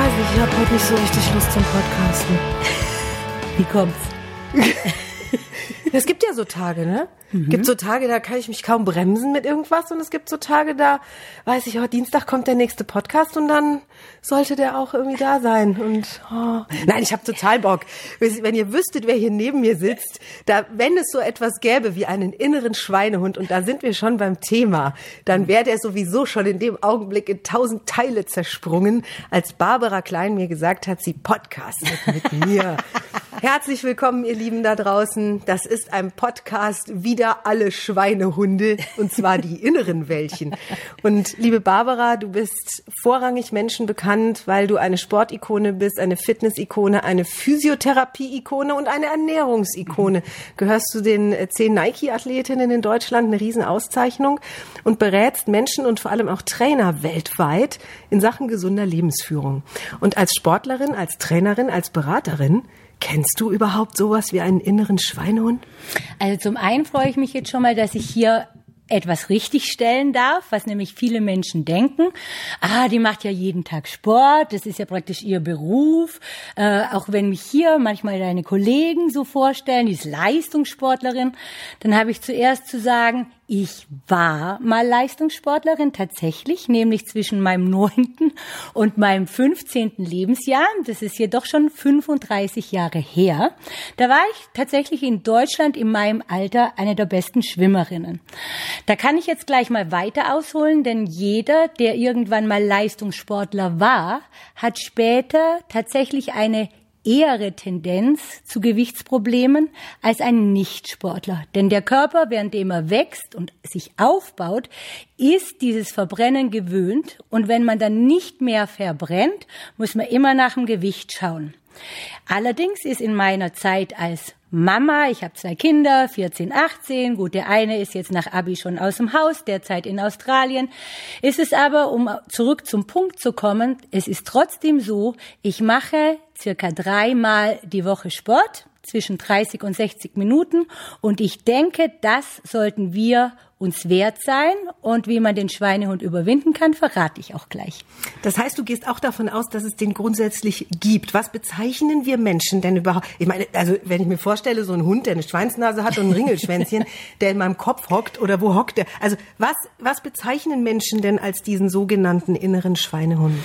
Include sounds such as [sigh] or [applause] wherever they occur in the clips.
weiß nicht, ich habe heute nicht so richtig Lust zum Podcasten. Wie kommt's? [laughs] Es gibt ja so Tage, ne? Mhm. Gibt so Tage, da kann ich mich kaum bremsen mit irgendwas und es gibt so Tage, da weiß ich, oh, Dienstag kommt der nächste Podcast und dann sollte der auch irgendwie da sein und oh. nein, ich habe total Bock. Wenn ihr wüsstet, wer hier neben mir sitzt, da wenn es so etwas gäbe wie einen inneren Schweinehund und da sind wir schon beim Thema, dann wäre der sowieso schon in dem Augenblick in tausend Teile zersprungen, als Barbara Klein mir gesagt hat, sie podcastet mit mir. [laughs] Herzlich willkommen, ihr Lieben da draußen. Das ist ein Podcast wieder alle Schweinehunde und zwar die [laughs] inneren Wäldchen. Und liebe Barbara, du bist vorrangig Menschen bekannt, weil du eine Sportikone bist, eine Fitnessikone, eine Physiotherapie-Ikone und eine Ernährungsikone. Gehörst zu den zehn Nike-Athletinnen in Deutschland, eine Riesenauszeichnung und berätst Menschen und vor allem auch Trainer weltweit in Sachen gesunder Lebensführung. Und als Sportlerin, als Trainerin, als Beraterin Kennst du überhaupt sowas wie einen inneren Schweinehund? Also zum einen freue ich mich jetzt schon mal, dass ich hier etwas richtigstellen darf, was nämlich viele Menschen denken. Ah, die macht ja jeden Tag Sport, das ist ja praktisch ihr Beruf. Äh, auch wenn mich hier manchmal deine Kollegen so vorstellen, die ist Leistungssportlerin, dann habe ich zuerst zu sagen, ich war mal Leistungssportlerin tatsächlich, nämlich zwischen meinem neunten und meinem 15. Lebensjahr. Das ist jedoch schon 35 Jahre her. Da war ich tatsächlich in Deutschland in meinem Alter eine der besten Schwimmerinnen. Da kann ich jetzt gleich mal weiter ausholen, denn jeder, der irgendwann mal Leistungssportler war, hat später tatsächlich eine ehere Tendenz zu Gewichtsproblemen als ein Nichtsportler. Denn der Körper, währenddem er wächst und sich aufbaut, ist dieses Verbrennen gewöhnt. Und wenn man dann nicht mehr verbrennt, muss man immer nach dem Gewicht schauen. Allerdings ist in meiner Zeit als Mama, ich habe zwei Kinder, 14, 18, gut, der eine ist jetzt nach Abi schon aus dem Haus, derzeit in Australien. Ist es aber, um zurück zum Punkt zu kommen, es ist trotzdem so, ich mache circa dreimal die Woche Sport, zwischen 30 und 60 Minuten und ich denke, das sollten wir uns wert sein. Und wie man den Schweinehund überwinden kann, verrate ich auch gleich. Das heißt, du gehst auch davon aus, dass es den grundsätzlich gibt. Was bezeichnen wir Menschen denn überhaupt? Ich meine, also wenn ich mir vorstelle, so ein Hund, der eine Schweinsnase hat und ein Ringelschwänzchen, [laughs] der in meinem Kopf hockt oder wo hockt der? Also was, was bezeichnen Menschen denn als diesen sogenannten inneren Schweinehund?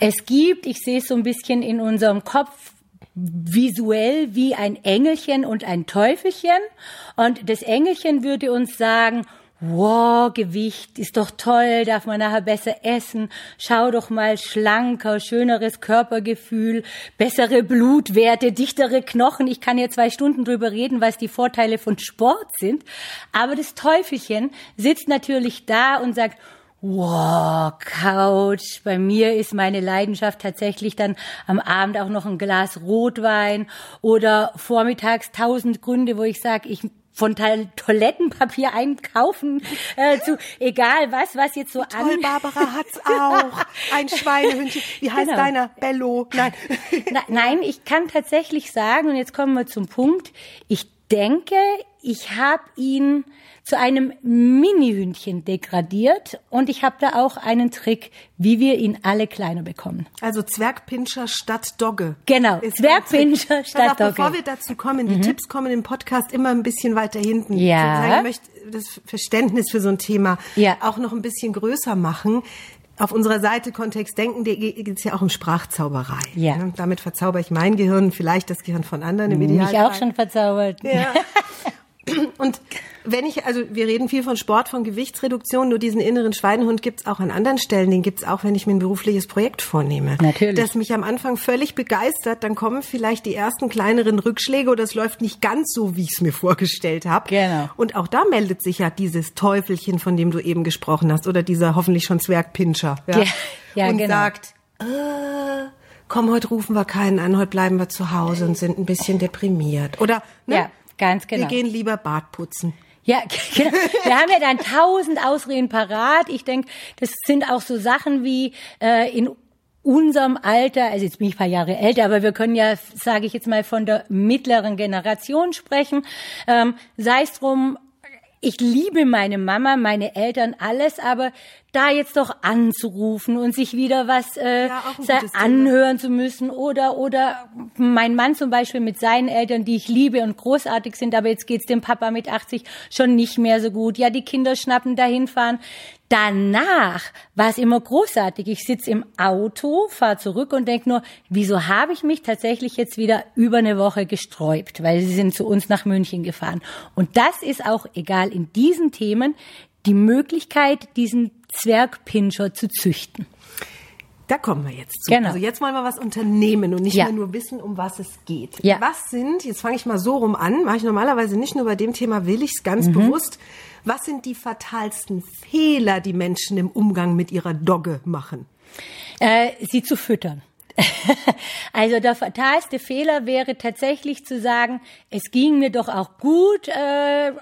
Es gibt, ich sehe es so ein bisschen in unserem Kopf, visuell wie ein Engelchen und ein Teufelchen. Und das Engelchen würde uns sagen, wow, Gewicht ist doch toll, darf man nachher besser essen, schau doch mal schlanker, schöneres Körpergefühl, bessere Blutwerte, dichtere Knochen. Ich kann hier zwei Stunden drüber reden, was die Vorteile von Sport sind. Aber das Teufelchen sitzt natürlich da und sagt, Wow, Couch. Bei mir ist meine Leidenschaft tatsächlich dann am Abend auch noch ein Glas Rotwein oder vormittags tausend Gründe, wo ich sage, ich von Toilettenpapier einkaufen äh, zu egal was, was jetzt so Toll, an. Barbara [laughs] hat's auch. Ein Schweinehündchen. Wie heißt genau. deiner? Bello. Nein. Na, nein, ich kann tatsächlich sagen, und jetzt kommen wir zum Punkt, ich denke, ich habe ihn zu einem Mini-Hündchen degradiert und ich habe da auch einen Trick, wie wir ihn alle kleiner bekommen. Also Zwergpinscher statt Dogge. Genau, Zwergpinscher statt Dogge. Bevor wir dazu kommen, die mhm. Tipps kommen im Podcast immer ein bisschen weiter hinten. Ja. Ich möchte das Verständnis für so ein Thema ja. auch noch ein bisschen größer machen. Auf unserer Seite Kontext Denken geht es ja auch um Sprachzauberei. Ja. Damit verzauber ich mein Gehirn, vielleicht das Gehirn von anderen im Idealfall. Mich auch schon verzaubert. Ja. [laughs] Und wenn ich, also wir reden viel von Sport, von Gewichtsreduktion, nur diesen inneren Schweinehund gibt's auch an anderen Stellen. Den gibt's auch, wenn ich mir ein berufliches Projekt vornehme. Natürlich. Das mich am Anfang völlig begeistert, dann kommen vielleicht die ersten kleineren Rückschläge oder es läuft nicht ganz so, wie ich es mir vorgestellt habe. Genau. Und auch da meldet sich ja dieses Teufelchen, von dem du eben gesprochen hast, oder dieser hoffentlich schon Zwergpinscher. Ja, ja, und genau. sagt, äh, komm, heute rufen wir keinen an, heute bleiben wir zu Hause und sind ein bisschen deprimiert. Oder ne? ja, ganz genau. Wir gehen lieber Bad putzen. Ja, [laughs] genau. Wir haben ja dann tausend Ausreden parat. Ich denke, das sind auch so Sachen wie äh, in unserem Alter, also jetzt bin ich ein paar Jahre älter, aber wir können ja, sage ich jetzt mal, von der mittleren Generation sprechen. Ähm, sei es drum, ich liebe meine Mama, meine Eltern, alles, aber da jetzt doch anzurufen und sich wieder was äh, ja, anhören zu müssen oder oder mein Mann zum Beispiel mit seinen Eltern, die ich liebe und großartig sind, aber jetzt geht's dem Papa mit 80 schon nicht mehr so gut. Ja, die Kinder schnappen dahin fahren. Danach war es immer großartig. Ich sitze im Auto, fahre zurück und denke nur, wieso habe ich mich tatsächlich jetzt wieder über eine Woche gesträubt? Weil sie sind zu uns nach München gefahren. Und das ist auch egal in diesen Themen die Möglichkeit, diesen Zwergpinscher zu züchten. Da kommen wir jetzt zu. Genau. Also jetzt wollen wir was unternehmen und nicht ja. mehr nur wissen, um was es geht. Ja. Was sind, jetzt fange ich mal so rum an, mache ich normalerweise nicht nur bei dem Thema, will ich es ganz mhm. bewusst. Was sind die fatalsten Fehler, die Menschen im Umgang mit ihrer Dogge machen? Äh, sie zu füttern. [laughs] also der fatalste Fehler wäre tatsächlich zu sagen, es ging mir doch auch gut, äh,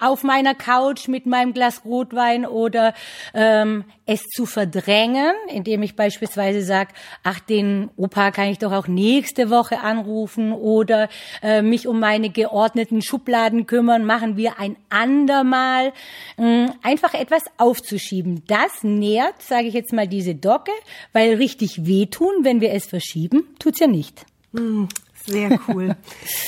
auf meiner Couch mit meinem Glas Rotwein oder ähm, es zu verdrängen, indem ich beispielsweise sage, ach, den Opa kann ich doch auch nächste Woche anrufen oder äh, mich um meine geordneten Schubladen kümmern, machen wir ein andermal. Ähm, einfach etwas aufzuschieben. Das nährt, sage ich jetzt mal, diese Docke, weil richtig wehtun, wenn wir es verschieben, tut's ja nicht. Sehr cool.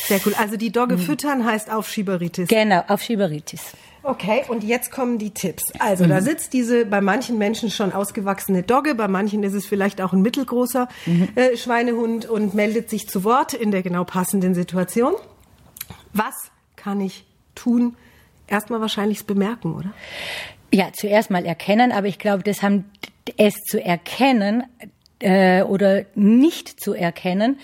Sehr cool. Also die Dogge mhm. füttern heißt Aufschieberitis. Genau, Aufschieberitis. Okay, und jetzt kommen die Tipps. Also, mhm. da sitzt diese bei manchen Menschen schon ausgewachsene Dogge, bei manchen ist es vielleicht auch ein mittelgroßer mhm. äh, Schweinehund und meldet sich zu Wort in der genau passenden Situation. Was kann ich tun? Erstmal wahrscheinlich es bemerken, oder? Ja, zuerst mal erkennen, aber ich glaube, das haben es zu erkennen äh, oder nicht zu erkennen,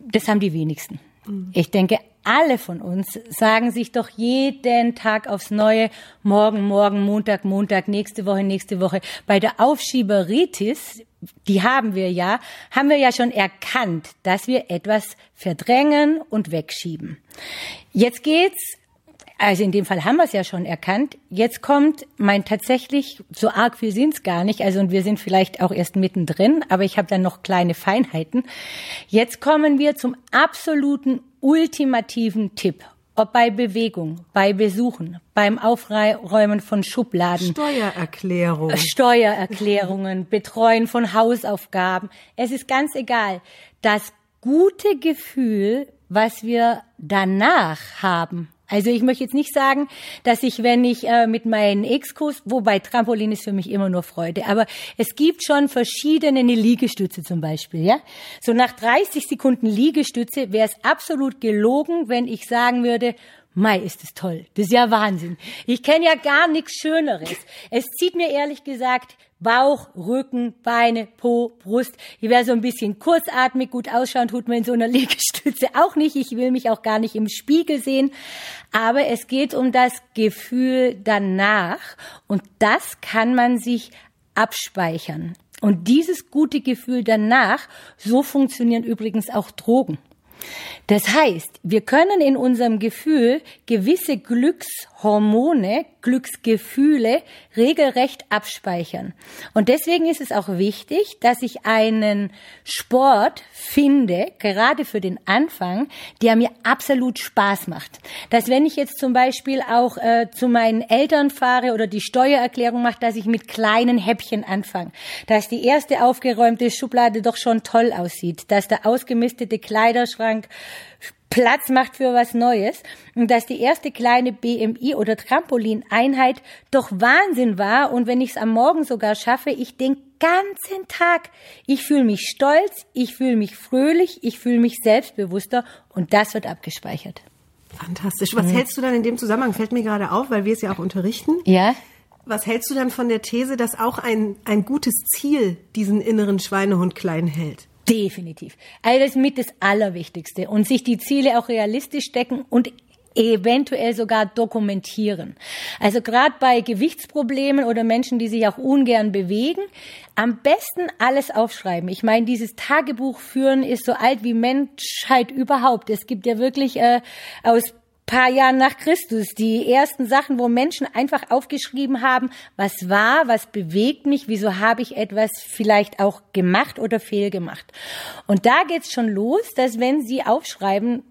das haben die wenigsten. Mhm. Ich denke, alle von uns sagen sich doch jeden Tag aufs Neue, morgen, morgen, Montag, Montag, nächste Woche, nächste Woche. Bei der Aufschieberitis, die haben wir ja, haben wir ja schon erkannt, dass wir etwas verdrängen und wegschieben. Jetzt geht's also in dem Fall haben wir es ja schon erkannt. Jetzt kommt mein tatsächlich, so arg viel sind's gar nicht, also und wir sind vielleicht auch erst mittendrin, aber ich habe dann noch kleine Feinheiten. Jetzt kommen wir zum absoluten ultimativen Tipp. Ob bei Bewegung, bei Besuchen, beim Aufräumen von Schubladen. Steuererklärung. Steuererklärungen, [laughs] Betreuen von Hausaufgaben. Es ist ganz egal. Das gute Gefühl, was wir danach haben, also ich möchte jetzt nicht sagen, dass ich, wenn ich äh, mit meinen Ex-Kurs, wobei Trampolin ist für mich immer nur Freude, aber es gibt schon verschiedene Liegestütze zum Beispiel, ja. So nach 30 Sekunden Liegestütze wäre es absolut gelogen, wenn ich sagen würde, Mai, ist es toll. Das ist ja Wahnsinn. Ich kenne ja gar nichts Schöneres. Es zieht mir ehrlich gesagt Bauch, Rücken, Beine, Po, Brust. Ich wäre so ein bisschen kurzatmig, gut ausschauen tut man in so einer [laughs] Liegestütze auch nicht. Ich will mich auch gar nicht im Spiegel sehen. Aber es geht um das Gefühl danach. Und das kann man sich abspeichern. Und dieses gute Gefühl danach, so funktionieren übrigens auch Drogen. Das heißt, wir können in unserem Gefühl gewisse Glückshormone, Glücksgefühle regelrecht abspeichern. Und deswegen ist es auch wichtig, dass ich einen Sport finde, gerade für den Anfang, der mir absolut Spaß macht. Dass wenn ich jetzt zum Beispiel auch äh, zu meinen Eltern fahre oder die Steuererklärung mache, dass ich mit kleinen Häppchen anfange. Dass die erste aufgeräumte Schublade doch schon toll aussieht. Dass der ausgemistete Kleiderschrank Platz macht für was Neues und dass die erste kleine BMI oder Trampolineinheit doch Wahnsinn war und wenn ich es am Morgen sogar schaffe, ich den ganzen Tag, ich fühle mich stolz, ich fühle mich fröhlich, ich fühle mich selbstbewusster und das wird abgespeichert. Fantastisch. Was mhm. hältst du dann in dem Zusammenhang? Fällt mir gerade auf, weil wir es ja auch unterrichten. Ja. Was hältst du dann von der These, dass auch ein, ein gutes Ziel diesen inneren Schweinehund klein hält? Definitiv. Also das ist mit das Allerwichtigste. Und sich die Ziele auch realistisch stecken und eventuell sogar dokumentieren. Also gerade bei Gewichtsproblemen oder Menschen, die sich auch ungern bewegen, am besten alles aufschreiben. Ich meine, dieses Tagebuch führen ist so alt wie Menschheit überhaupt. Es gibt ja wirklich äh, aus paar Jahren nach Christus, die ersten Sachen, wo Menschen einfach aufgeschrieben haben, was war, was bewegt mich, wieso habe ich etwas vielleicht auch gemacht oder fehlgemacht. Und da geht's schon los, dass wenn sie aufschreiben,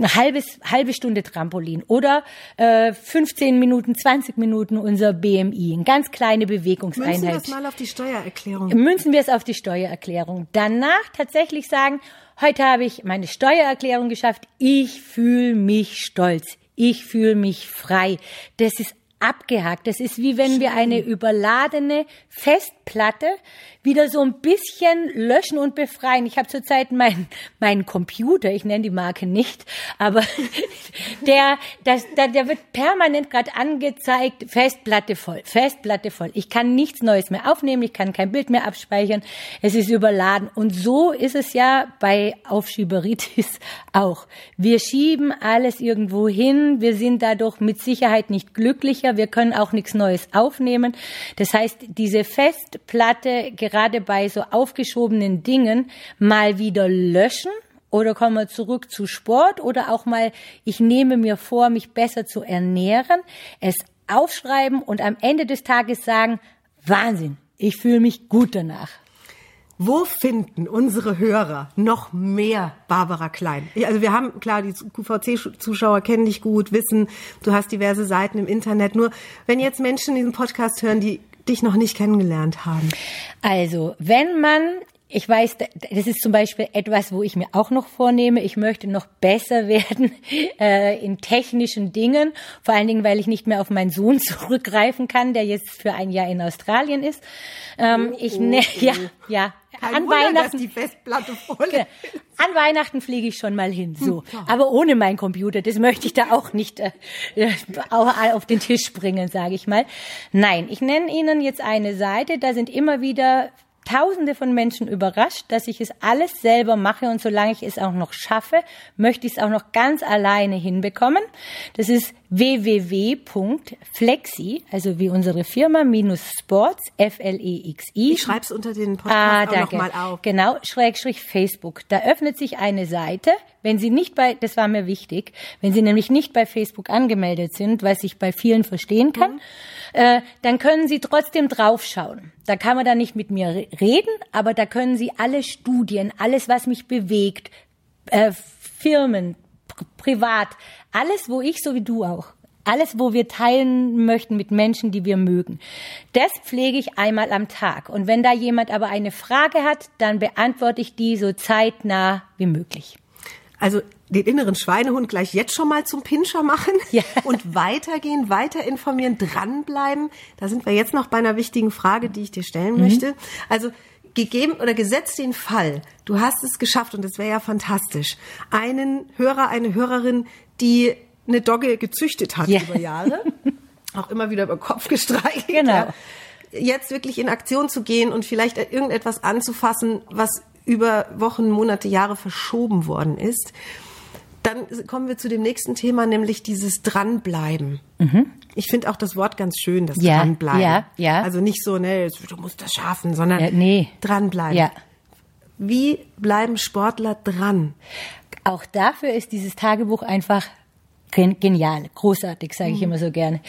eine halbes, halbe Stunde Trampolin oder äh, 15 Minuten, 20 Minuten unser BMI, eine ganz kleine Bewegungseinheit. Münzen wir das mal auf die Steuererklärung. Münzen wir es auf die Steuererklärung. Danach tatsächlich sagen, heute habe ich meine Steuererklärung geschafft, ich fühle mich stolz. Ich fühle mich frei. Das ist abgehakt. Das ist wie wenn wir eine überladene Festplatte wieder so ein bisschen löschen und befreien. Ich habe zurzeit meinen meinen Computer, ich nenne die Marke nicht, aber [laughs] der, das, der, der wird permanent gerade angezeigt, Festplatte voll, Festplatte voll. Ich kann nichts Neues mehr aufnehmen, ich kann kein Bild mehr abspeichern, es ist überladen. Und so ist es ja bei Aufschieberitis [laughs] auch. Wir schieben alles irgendwo hin, wir sind dadurch mit Sicherheit nicht glücklicher, wir können auch nichts Neues aufnehmen. Das heißt, diese Festplatte, gerade bei so aufgeschobenen Dingen mal wieder löschen oder kommen wir zurück zu Sport oder auch mal, ich nehme mir vor, mich besser zu ernähren, es aufschreiben und am Ende des Tages sagen, Wahnsinn, ich fühle mich gut danach. Wo finden unsere Hörer noch mehr Barbara Klein? Also wir haben, klar, die QVC-Zuschauer kennen dich gut, wissen, du hast diverse Seiten im Internet. Nur wenn jetzt Menschen diesen Podcast hören, die dich noch nicht kennengelernt haben? Also, wenn man ich weiß, das ist zum Beispiel etwas, wo ich mir auch noch vornehme. Ich möchte noch besser [laughs] werden äh, in technischen Dingen, vor allen Dingen, weil ich nicht mehr auf meinen Sohn [laughs] zurückgreifen kann, der jetzt für ein Jahr in Australien ist. Ähm, oh, ich ne, oh, [laughs] ja, ja. Kein an Wunder, Weihnachten die Festplatte voll. Genau. An Weihnachten fliege ich schon mal hin, so. Hm, Aber ohne mein Computer, das möchte ich da auch nicht äh, äh auf den Tisch bringen, sage ich mal. Nein, ich nenne Ihnen jetzt eine Seite, da sind immer wieder Tausende von Menschen überrascht, dass ich es alles selber mache und solange ich es auch noch schaffe, möchte ich es auch noch ganz alleine hinbekommen. Das ist www.flexi, also wie unsere Firma, minus Sports, F-L-E-X-I. Ich schreibe es unter den Podcast ah, nochmal auf. Genau, Schrägstrich Facebook. Da öffnet sich eine Seite, wenn Sie nicht bei, das war mir wichtig, wenn Sie nämlich nicht bei Facebook angemeldet sind, was ich bei vielen verstehen kann, mhm. äh, dann können Sie trotzdem draufschauen. Da kann man dann nicht mit mir reden, aber da können Sie alle Studien, alles, was mich bewegt, äh, Firmen, privat, alles, wo ich, so wie du auch, alles, wo wir teilen möchten mit Menschen, die wir mögen. Das pflege ich einmal am Tag. Und wenn da jemand aber eine Frage hat, dann beantworte ich die so zeitnah wie möglich. Also den inneren Schweinehund gleich jetzt schon mal zum Pinscher machen [laughs] ja. und weitergehen, weiter informieren, dranbleiben. Da sind wir jetzt noch bei einer wichtigen Frage, die ich dir stellen mhm. möchte. Also gegeben oder gesetzt den Fall, du hast es geschafft und das wäre ja fantastisch, einen Hörer, eine Hörerin, die eine Dogge gezüchtet hat ja. über Jahre, [laughs] auch immer wieder über den Kopf gestreichelt. Genau. Ja, jetzt wirklich in Aktion zu gehen und vielleicht irgendetwas anzufassen, was über Wochen, Monate, Jahre verschoben worden ist. Dann kommen wir zu dem nächsten Thema, nämlich dieses Dranbleiben. Mhm. Ich finde auch das Wort ganz schön, das ja, Dranbleiben. Ja, ja. Also nicht so, ne, du musst das schaffen, sondern ja, nee. dranbleiben. Ja. Wie bleiben Sportler dran? Auch dafür ist dieses Tagebuch einfach genial, großartig, sage ich mhm. immer so gerne.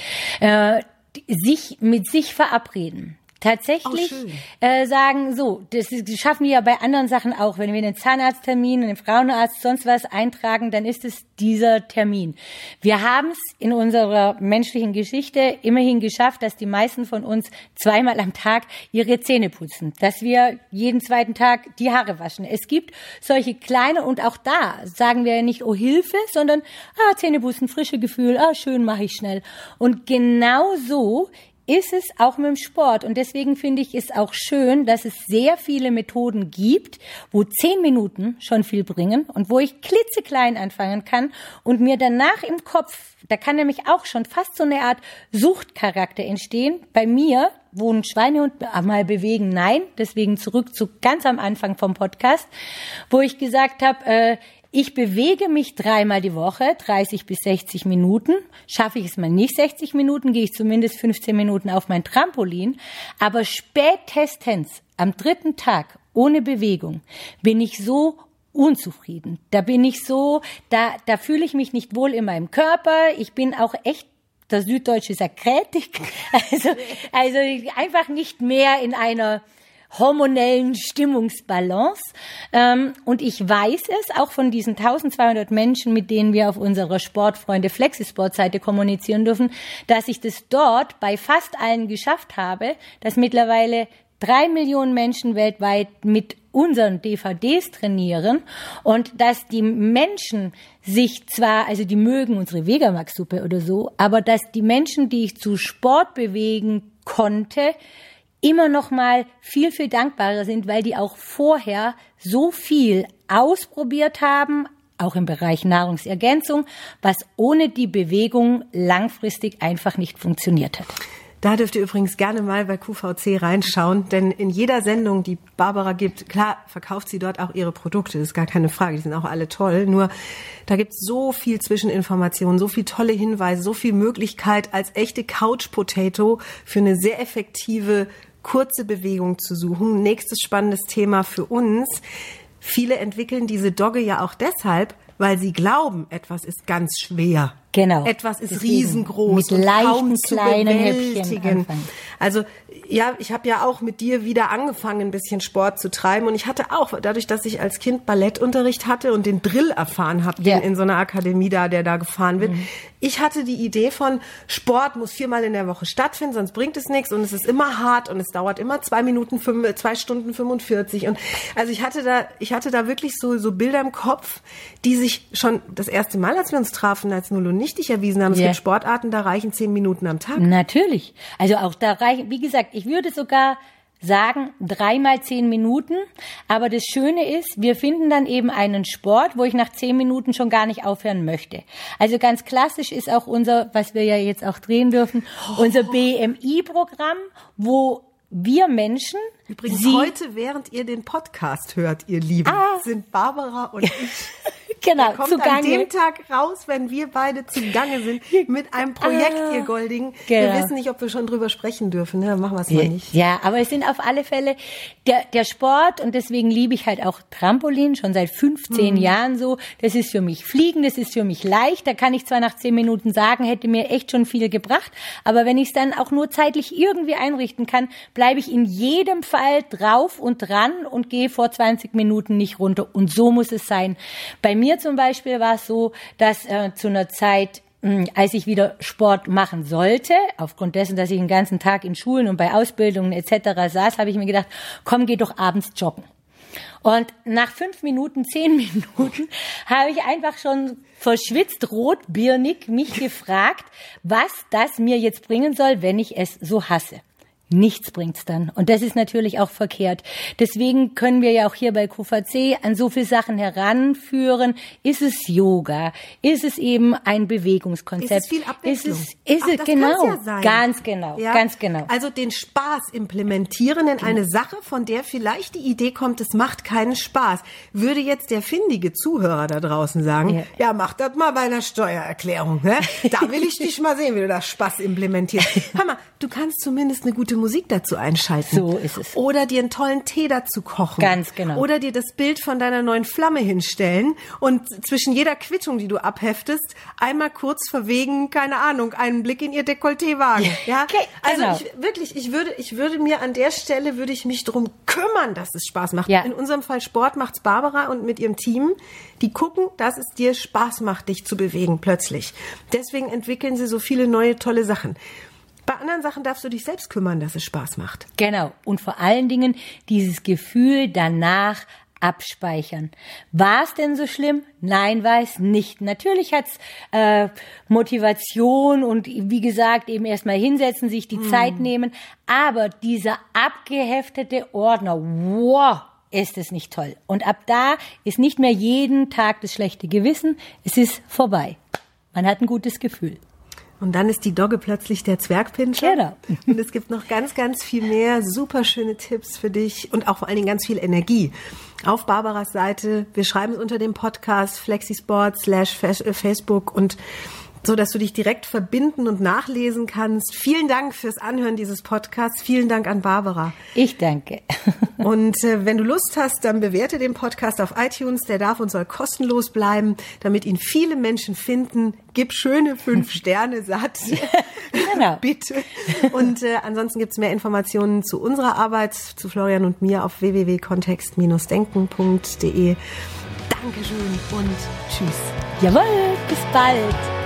Äh, sich mit sich verabreden. Tatsächlich oh, äh, sagen, so, das, das schaffen wir ja bei anderen Sachen auch. Wenn wir einen Zahnarzttermin, einen Frauenarzt, sonst was eintragen, dann ist es dieser Termin. Wir haben es in unserer menschlichen Geschichte immerhin geschafft, dass die meisten von uns zweimal am Tag ihre Zähne putzen, dass wir jeden zweiten Tag die Haare waschen. Es gibt solche kleine und auch da sagen wir ja nicht, oh Hilfe, sondern ah, Zähne putzen, frische Gefühl, ah, schön mache ich schnell. Und genau so ist es auch mit dem Sport. Und deswegen finde ich es auch schön, dass es sehr viele Methoden gibt, wo zehn Minuten schon viel bringen und wo ich klitzeklein anfangen kann und mir danach im Kopf, da kann nämlich auch schon fast so eine Art Suchtcharakter entstehen. Bei mir, wo ein Schweinehund mal bewegen, nein, deswegen zurück zu ganz am Anfang vom Podcast, wo ich gesagt habe, äh, ich bewege mich dreimal die Woche, 30 bis 60 Minuten. Schaffe ich es mal nicht 60 Minuten, gehe ich zumindest 15 Minuten auf mein Trampolin. Aber spätestens am dritten Tag ohne Bewegung bin ich so unzufrieden. Da bin ich so, da, da fühle ich mich nicht wohl in meinem Körper. Ich bin auch echt der Süddeutsche ja krätig. [laughs] Also, also einfach nicht mehr in einer hormonellen Stimmungsbalance. Ähm, und ich weiß es auch von diesen 1200 Menschen, mit denen wir auf unserer Sportfreunde Flexisport-Seite kommunizieren dürfen, dass ich das dort bei fast allen geschafft habe, dass mittlerweile drei Millionen Menschen weltweit mit unseren DVDs trainieren und dass die Menschen sich zwar, also die mögen unsere Vegamax-Suppe oder so, aber dass die Menschen, die ich zu Sport bewegen konnte, immer noch mal viel, viel dankbarer sind, weil die auch vorher so viel ausprobiert haben, auch im Bereich Nahrungsergänzung, was ohne die Bewegung langfristig einfach nicht funktioniert hat. Da dürft ihr übrigens gerne mal bei QVC reinschauen, denn in jeder Sendung, die Barbara gibt, klar verkauft sie dort auch ihre Produkte, das ist gar keine Frage, die sind auch alle toll, nur da gibt's so viel Zwischeninformationen, so viel tolle Hinweise, so viel Möglichkeit als echte Couch Potato für eine sehr effektive kurze Bewegung zu suchen. Nächstes spannendes Thema für uns. Viele entwickeln diese Dogge ja auch deshalb, weil sie glauben, etwas ist ganz schwer. Genau. Etwas ist Deswegen riesengroß mit und kaum zu kleinen bewältigen. Also ja, ich habe ja auch mit dir wieder angefangen, ein bisschen Sport zu treiben und ich hatte auch dadurch, dass ich als Kind Ballettunterricht hatte und den Drill erfahren habe, ja. in so einer Akademie da, der da gefahren wird. Mhm. Ich hatte die Idee von Sport muss viermal in der Woche stattfinden, sonst bringt es nichts und es ist immer hart und es dauert immer zwei Minuten, fünf, zwei Stunden 45 und also ich hatte da, ich hatte da wirklich so so Bilder im Kopf, die sich schon das erste Mal, als wir uns trafen, als Null und nichtig erwiesen haben. Es yeah. gibt Sportarten, da reichen zehn Minuten am Tag. Natürlich. Also auch da reichen, wie gesagt, ich würde sogar sagen, dreimal zehn Minuten. Aber das Schöne ist, wir finden dann eben einen Sport, wo ich nach zehn Minuten schon gar nicht aufhören möchte. Also ganz klassisch ist auch unser, was wir ja jetzt auch drehen dürfen, unser BMI-Programm, wo wir Menschen. Übrigens heute, während ihr den Podcast hört, ihr Lieben, ah. sind Barbara und ich [laughs] genau, der kommt zugange. an dem Tag raus, wenn wir beide zugange sind [laughs] mit einem Projekt, ah, ihr Goldigen. Genau. Wir wissen nicht, ob wir schon drüber sprechen dürfen. Ne? Machen wir es mal nicht. Ja, aber es sind auf alle Fälle der, der Sport und deswegen liebe ich halt auch Trampolin schon seit 15 hm. Jahren so. Das ist für mich Fliegen, das ist für mich leicht. Da kann ich zwar nach 10 Minuten sagen, hätte mir echt schon viel gebracht, aber wenn ich es dann auch nur zeitlich irgendwie einrichten kann, bleibe ich in jedem Fall drauf und dran und gehe vor 20 Minuten nicht runter. Und so muss es sein. Bei mir mir zum Beispiel war es so, dass äh, zu einer Zeit hm, als ich wieder Sport machen sollte, aufgrund dessen, dass ich den ganzen Tag in Schulen und bei Ausbildungen etc. saß, habe ich mir gedacht, komm, geh doch abends joggen. Und nach fünf Minuten, zehn [laughs] Minuten habe ich einfach schon verschwitzt rotbirnig mich gefragt, was das mir jetzt bringen soll, wenn ich es so hasse. Nichts bringt's dann. Und das ist natürlich auch verkehrt. Deswegen können wir ja auch hier bei QVC an so viele Sachen heranführen. Ist es Yoga? Ist es eben ein Bewegungskonzept? Ist es viel Abwechslung? Ist es, ist Ach, es genau, ja ganz genau, ja? ganz genau. Also den Spaß implementieren in eine Sache, von der vielleicht die Idee kommt, es macht keinen Spaß. Würde jetzt der findige Zuhörer da draußen sagen, ja, ja mach das mal bei einer Steuererklärung. Ne? Da will ich [laughs] dich mal sehen, wie du das Spaß implementierst. Hör mal, kannst zumindest eine gute Musik dazu einschalten. So ist es. Oder dir einen tollen Tee dazu kochen. Ganz genau. Oder dir das Bild von deiner neuen Flamme hinstellen und zwischen jeder Quittung, die du abheftest, einmal kurz verwegen, keine Ahnung, einen Blick in ihr Dekolleté wagen. Ja? Okay, also genau. ich, wirklich, ich würde, ich würde mir an der Stelle würde ich mich drum kümmern, dass es Spaß macht. Ja. In unserem Fall Sport macht's Barbara und mit ihrem Team. Die gucken, dass es dir Spaß macht, dich zu bewegen plötzlich. Deswegen entwickeln sie so viele neue tolle Sachen. Bei anderen Sachen darfst du dich selbst kümmern, dass es Spaß macht. Genau. Und vor allen Dingen dieses Gefühl danach abspeichern. War es denn so schlimm? Nein, war es nicht. Natürlich hat's äh, Motivation und wie gesagt, eben erstmal hinsetzen, sich die hm. Zeit nehmen. Aber dieser abgeheftete Ordner, wow, ist es nicht toll. Und ab da ist nicht mehr jeden Tag das schlechte Gewissen. Es ist vorbei. Man hat ein gutes Gefühl. Und dann ist die Dogge plötzlich der Zwergpinscher. Genau. [laughs] Und es gibt noch ganz, ganz viel mehr super schöne Tipps für dich und auch vor allen Dingen ganz viel Energie. Auf Barbaras Seite, wir schreiben es unter dem Podcast Flexisport slash äh, Facebook und so dass du dich direkt verbinden und nachlesen kannst. Vielen Dank fürs Anhören dieses Podcasts. Vielen Dank an Barbara. Ich danke. [laughs] Und äh, wenn du Lust hast, dann bewerte den Podcast auf iTunes. Der darf und soll kostenlos bleiben, damit ihn viele Menschen finden. Gib schöne fünf [laughs] Sterne satt. [laughs] Genau. Bitte. Und äh, ansonsten gibt's mehr Informationen zu unserer Arbeit, zu Florian und mir auf www.kontext-denken.de. Dankeschön und tschüss. Jawohl, bis bald.